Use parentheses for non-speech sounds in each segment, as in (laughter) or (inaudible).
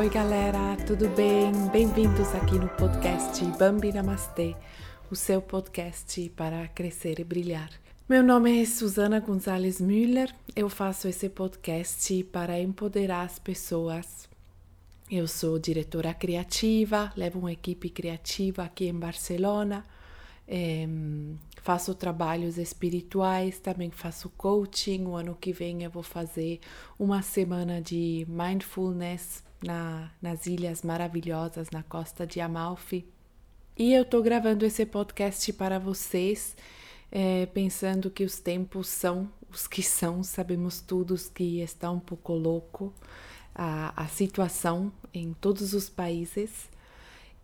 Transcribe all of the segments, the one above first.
Oi, galera, tudo bem? Bem-vindos aqui no podcast Bambi Namastê, o seu podcast para crescer e brilhar. Meu nome é Susana Gonzalez Müller, eu faço esse podcast para empoderar as pessoas. Eu sou diretora criativa, levo uma equipe criativa aqui em Barcelona, é, faço trabalhos espirituais, também faço coaching. O ano que vem eu vou fazer uma semana de mindfulness na, nas ilhas maravilhosas na costa de Amalfi. E eu estou gravando esse podcast para vocês, é, pensando que os tempos são os que são, sabemos todos que está um pouco louco a, a situação em todos os países.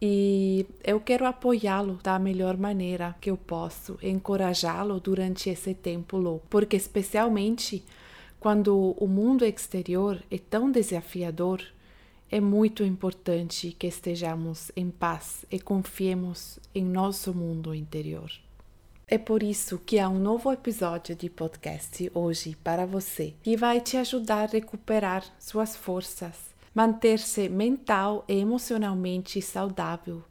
E eu quero apoiá-lo da melhor maneira que eu posso, encorajá-lo durante esse tempo louco, porque especialmente quando o mundo exterior é tão desafiador, é muito importante que estejamos em paz e confiemos em nosso mundo interior. É por isso que há um novo episódio de podcast hoje para você, que vai te ajudar a recuperar suas forças, manter-se mental e emocionalmente saudável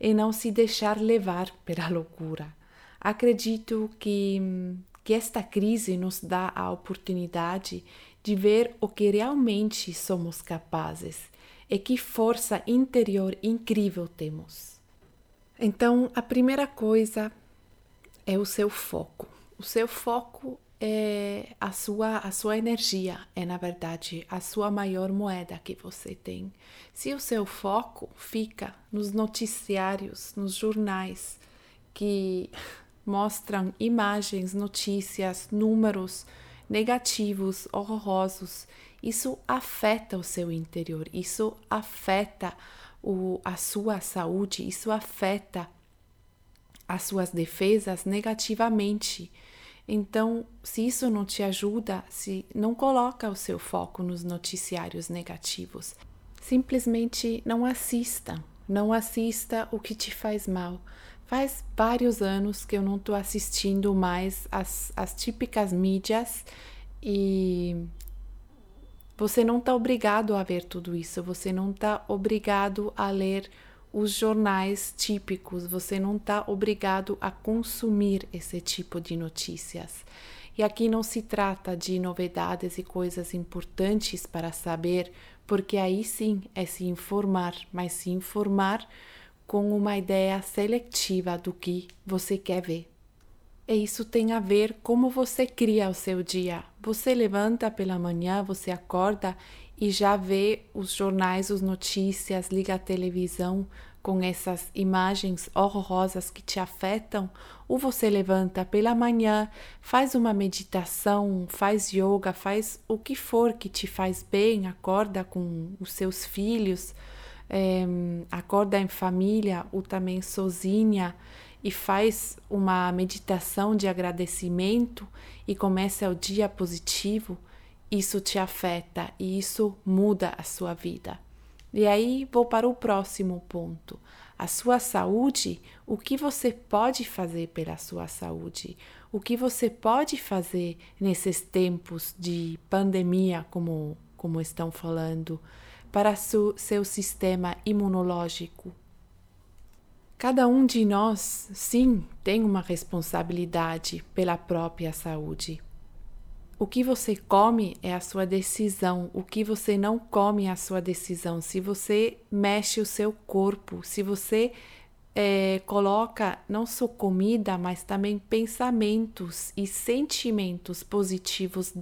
e não se deixar levar pela loucura. Acredito que, que esta crise nos dá a oportunidade de ver o que realmente somos capazes e que força interior incrível temos. Então, a primeira coisa é o seu foco. O seu foco é a sua, a sua energia, é na verdade a sua maior moeda que você tem. Se o seu foco fica nos noticiários, nos jornais que (laughs) mostram imagens, notícias, números negativos, horrorosos isso afeta o seu interior, isso afeta o, a sua saúde, isso afeta as suas defesas negativamente. Então, se isso não te ajuda, se não coloca o seu foco nos noticiários negativos, simplesmente não assista, não assista o que te faz mal. Faz vários anos que eu não estou assistindo mais as, as típicas mídias e você não está obrigado a ver tudo isso, você não está obrigado a ler os jornais típicos, você não está obrigado a consumir esse tipo de notícias. E aqui não se trata de novidades e coisas importantes para saber, porque aí sim é se informar, mas se informar com uma ideia seletiva do que você quer ver. E isso tem a ver como você cria o seu dia. Você levanta pela manhã, você acorda e já vê os jornais, as notícias, liga a televisão com essas imagens horrorosas que te afetam, ou você levanta pela manhã, faz uma meditação, faz yoga, faz o que for que te faz bem, acorda com os seus filhos, é, acorda em família ou também sozinha e faz uma meditação de agradecimento e começa o dia positivo, isso te afeta e isso muda a sua vida. E aí vou para o próximo ponto. A sua saúde, o que você pode fazer pela sua saúde? O que você pode fazer nesses tempos de pandemia, como, como estão falando, para seu, seu sistema imunológico? Cada um de nós, sim, tem uma responsabilidade pela própria saúde. O que você come é a sua decisão, o que você não come é a sua decisão. Se você mexe o seu corpo, se você é, coloca não só comida, mas também pensamentos e sentimentos positivos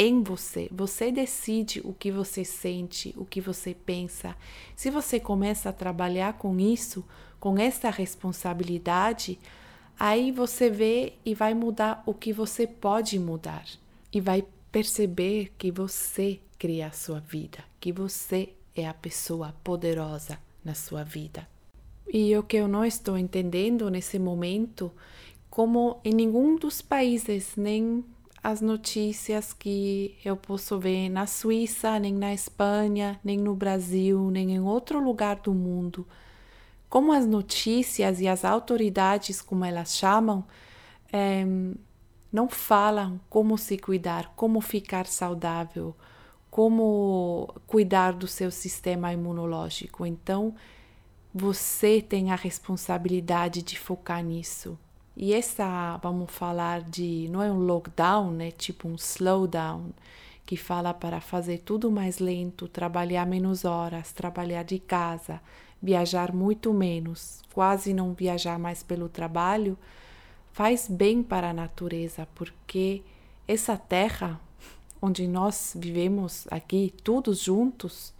em você. Você decide o que você sente, o que você pensa. Se você começa a trabalhar com isso, com essa responsabilidade, aí você vê e vai mudar o que você pode mudar e vai perceber que você cria a sua vida, que você é a pessoa poderosa na sua vida. E o que eu não estou entendendo nesse momento, como em nenhum dos países, nem as notícias que eu posso ver na Suíça, nem na Espanha, nem no Brasil, nem em outro lugar do mundo, como as notícias e as autoridades, como elas chamam, é, não falam como se cuidar, como ficar saudável, como cuidar do seu sistema imunológico. Então, você tem a responsabilidade de focar nisso. E essa, vamos falar de, não é um lockdown, né? Tipo um slowdown, que fala para fazer tudo mais lento, trabalhar menos horas, trabalhar de casa, viajar muito menos, quase não viajar mais pelo trabalho, faz bem para a natureza, porque essa terra onde nós vivemos aqui, todos juntos,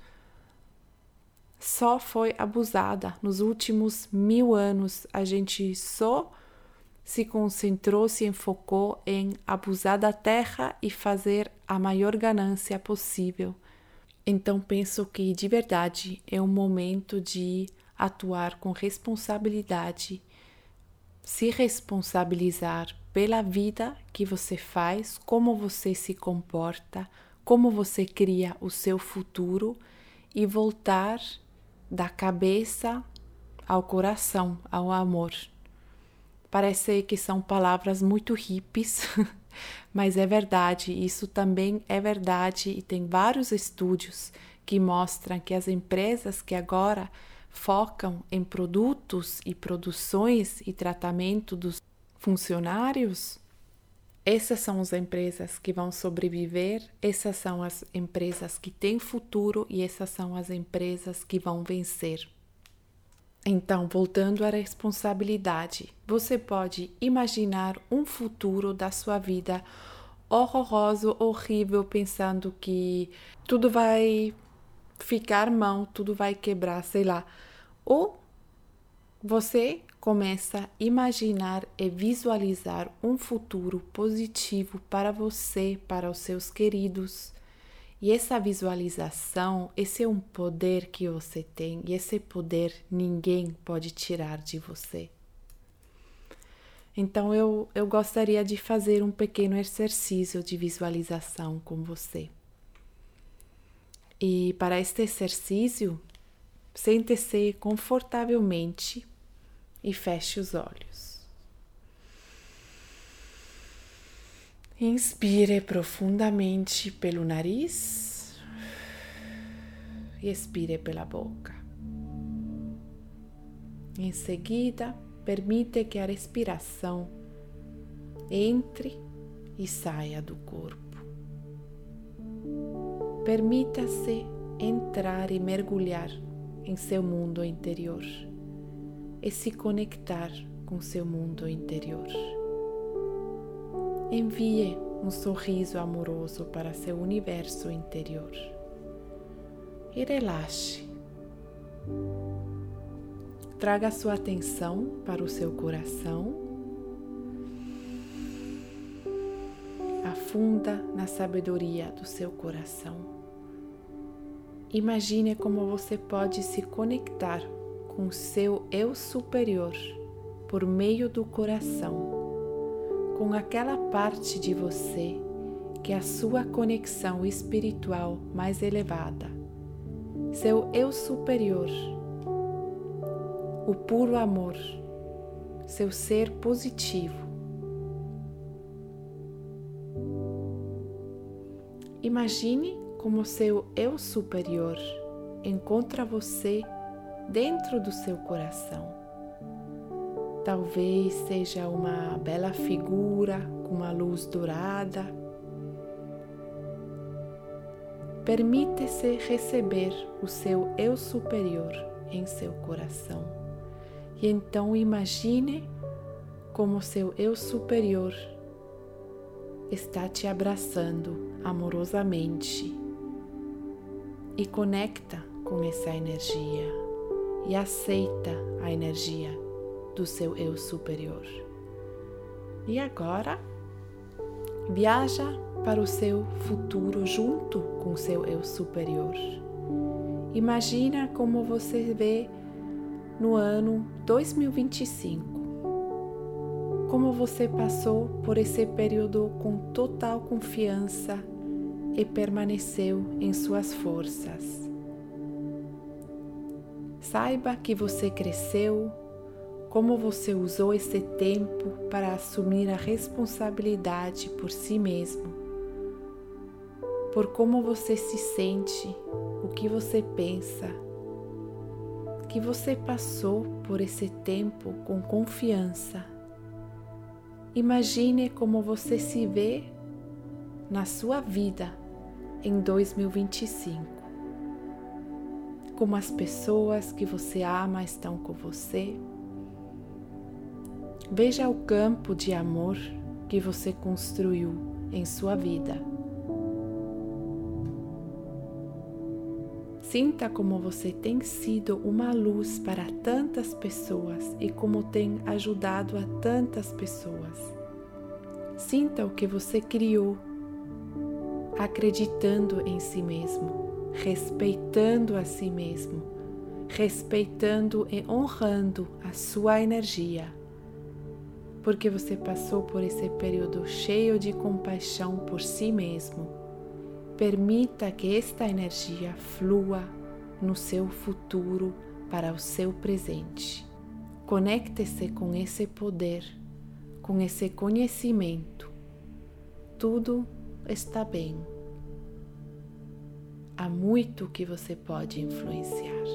só foi abusada. Nos últimos mil anos, a gente só se concentrou, se enfocou em abusar da terra e fazer a maior ganância possível. Então, penso que de verdade é um momento de atuar com responsabilidade, se responsabilizar pela vida que você faz, como você se comporta, como você cria o seu futuro e voltar da cabeça ao coração, ao amor. Parece que são palavras muito hippies, (laughs) mas é verdade, isso também é verdade e tem vários estudos que mostram que as empresas que agora focam em produtos e produções e tratamento dos funcionários, essas são as empresas que vão sobreviver, essas são as empresas que têm futuro e essas são as empresas que vão vencer. Então, voltando à responsabilidade, você pode imaginar um futuro da sua vida horroroso, horrível, pensando que tudo vai ficar mal, tudo vai quebrar, sei lá. Ou você começa a imaginar e visualizar um futuro positivo para você, para os seus queridos. E essa visualização, esse é um poder que você tem, e esse poder ninguém pode tirar de você. Então eu, eu gostaria de fazer um pequeno exercício de visualização com você. E para este exercício, sente-se confortavelmente e feche os olhos. Inspire profundamente pelo nariz e expire pela boca. Em seguida, permite que a respiração entre e saia do corpo. Permita-se entrar e mergulhar em seu mundo interior e se conectar com seu mundo interior. Envie um sorriso amoroso para seu universo interior e relaxe. Traga sua atenção para o seu coração. Afunda na sabedoria do seu coração. Imagine como você pode se conectar com seu eu superior por meio do coração, com aquela parte de você que é a sua conexão espiritual mais elevada, seu eu superior, o puro amor, seu ser positivo. Imagine como seu eu superior encontra você dentro do seu coração. Talvez seja uma bela figura com uma luz dourada. Permite-se receber o seu eu superior em seu coração. E então imagine como seu eu superior está te abraçando amorosamente e conecta com essa energia e aceita a energia do seu eu superior. E agora, viaja para o seu futuro junto com o seu eu superior. Imagina como você vê no ano 2025. Como você passou por esse período com total confiança e permaneceu em suas forças. Saiba que você cresceu, como você usou esse tempo para assumir a responsabilidade por si mesmo. por como você se sente, o que você pensa, que você passou por esse tempo com confiança. Imagine como você se vê na sua vida em 2025. Como as pessoas que você ama estão com você. Veja o campo de amor que você construiu em sua vida. Sinta como você tem sido uma luz para tantas pessoas e como tem ajudado a tantas pessoas. Sinta o que você criou, acreditando em si mesmo, respeitando a si mesmo, respeitando e honrando a sua energia. Porque você passou por esse período cheio de compaixão por si mesmo Permita que esta energia flua no seu futuro para o seu presente. Conecte-se com esse poder, com esse conhecimento. Tudo está bem. Há muito que você pode influenciar.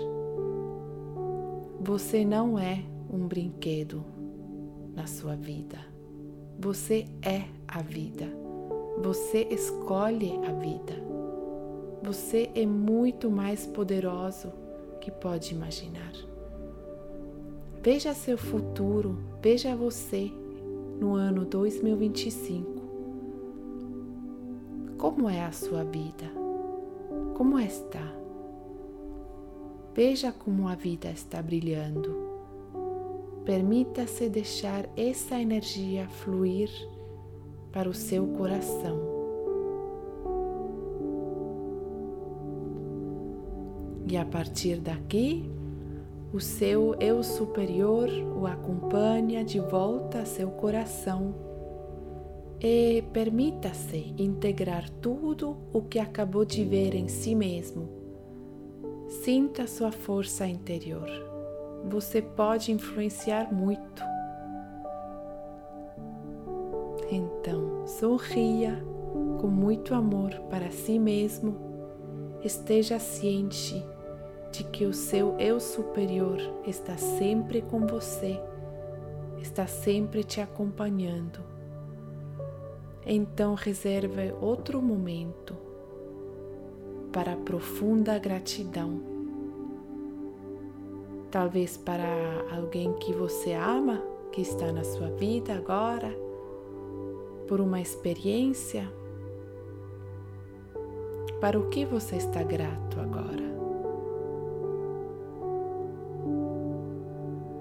Você não é um brinquedo na sua vida. Você é a vida. Você escolhe a vida. Você é muito mais poderoso que pode imaginar. Veja seu futuro, veja você no ano 2025. Como é a sua vida? Como está? Veja como a vida está brilhando. Permita-se deixar essa energia fluir para o seu coração. E a partir daqui, o seu eu superior o acompanha de volta a seu coração e permita-se integrar tudo o que acabou de ver em si mesmo. Sinta sua força interior. Você pode influenciar muito então, sorria com muito amor para si mesmo. Esteja ciente de que o seu eu superior está sempre com você, está sempre te acompanhando. Então, reserve outro momento para profunda gratidão. Talvez para alguém que você ama, que está na sua vida agora por uma experiência? Para o que você está grato agora?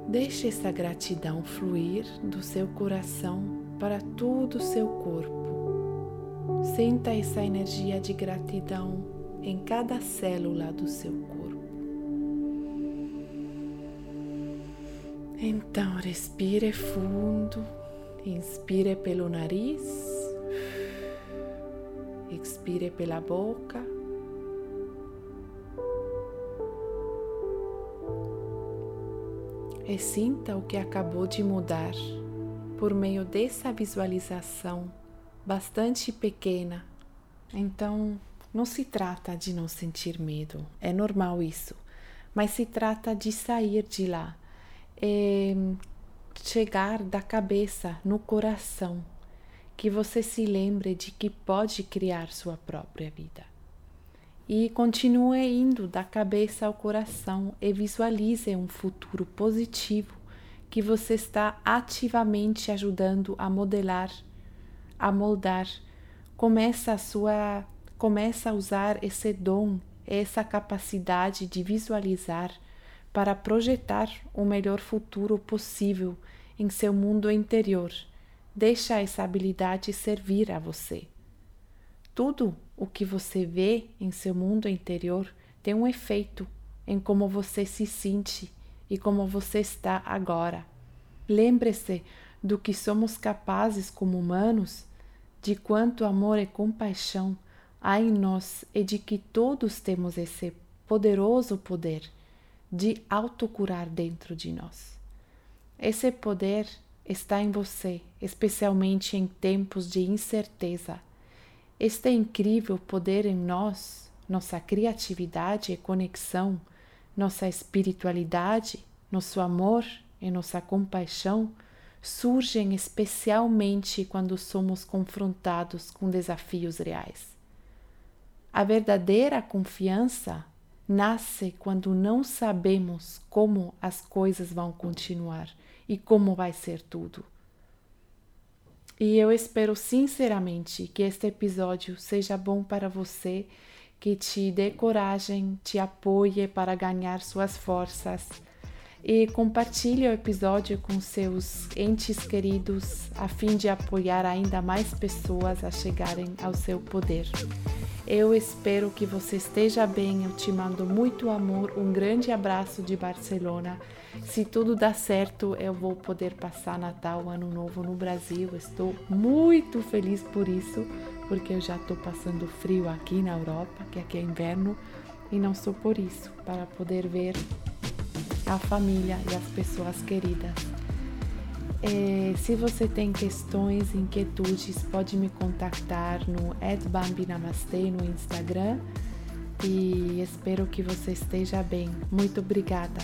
Deixe essa gratidão fluir do seu coração para todo o seu corpo. Sinta essa energia de gratidão em cada célula do seu corpo. Então, respire fundo. Inspire pelo nariz, expire pela boca. E sinta o que acabou de mudar por meio dessa visualização bastante pequena. Então, não se trata de não sentir medo, é normal isso, mas se trata de sair de lá. E chegar da cabeça no coração, que você se lembre de que pode criar sua própria vida. E continue indo da cabeça ao coração e visualize um futuro positivo que você está ativamente ajudando a modelar, a moldar. Começa a sua começa a usar esse dom, essa capacidade de visualizar para projetar o melhor futuro possível em seu mundo interior. Deixa essa habilidade servir a você. Tudo o que você vê em seu mundo interior tem um efeito em como você se sente e como você está agora. Lembre-se do que somos capazes como humanos, de quanto amor e compaixão há em nós e de que todos temos esse poderoso poder de autocurar dentro de nós. Esse poder está em você, especialmente em tempos de incerteza. este incrível poder em nós, nossa criatividade e conexão, nossa espiritualidade, nosso amor e nossa compaixão surgem especialmente quando somos confrontados com desafios reais. A verdadeira confiança nasce quando não sabemos como as coisas vão continuar e como vai ser tudo. E eu espero sinceramente que este episódio seja bom para você, que te dê coragem, te apoie para ganhar suas forças e compartilhe o episódio com seus entes queridos a fim de apoiar ainda mais pessoas a chegarem ao seu poder. Eu espero que você esteja bem. Eu te mando muito amor. Um grande abraço de Barcelona. Se tudo dá certo, eu vou poder passar Natal, Ano Novo no Brasil. Estou muito feliz por isso, porque eu já estou passando frio aqui na Europa, que aqui é inverno, e não sou por isso, para poder ver a família e as pessoas queridas. É, se você tem questões, inquietudes, pode me contactar no @bambinamastê no Instagram e espero que você esteja bem. Muito obrigada.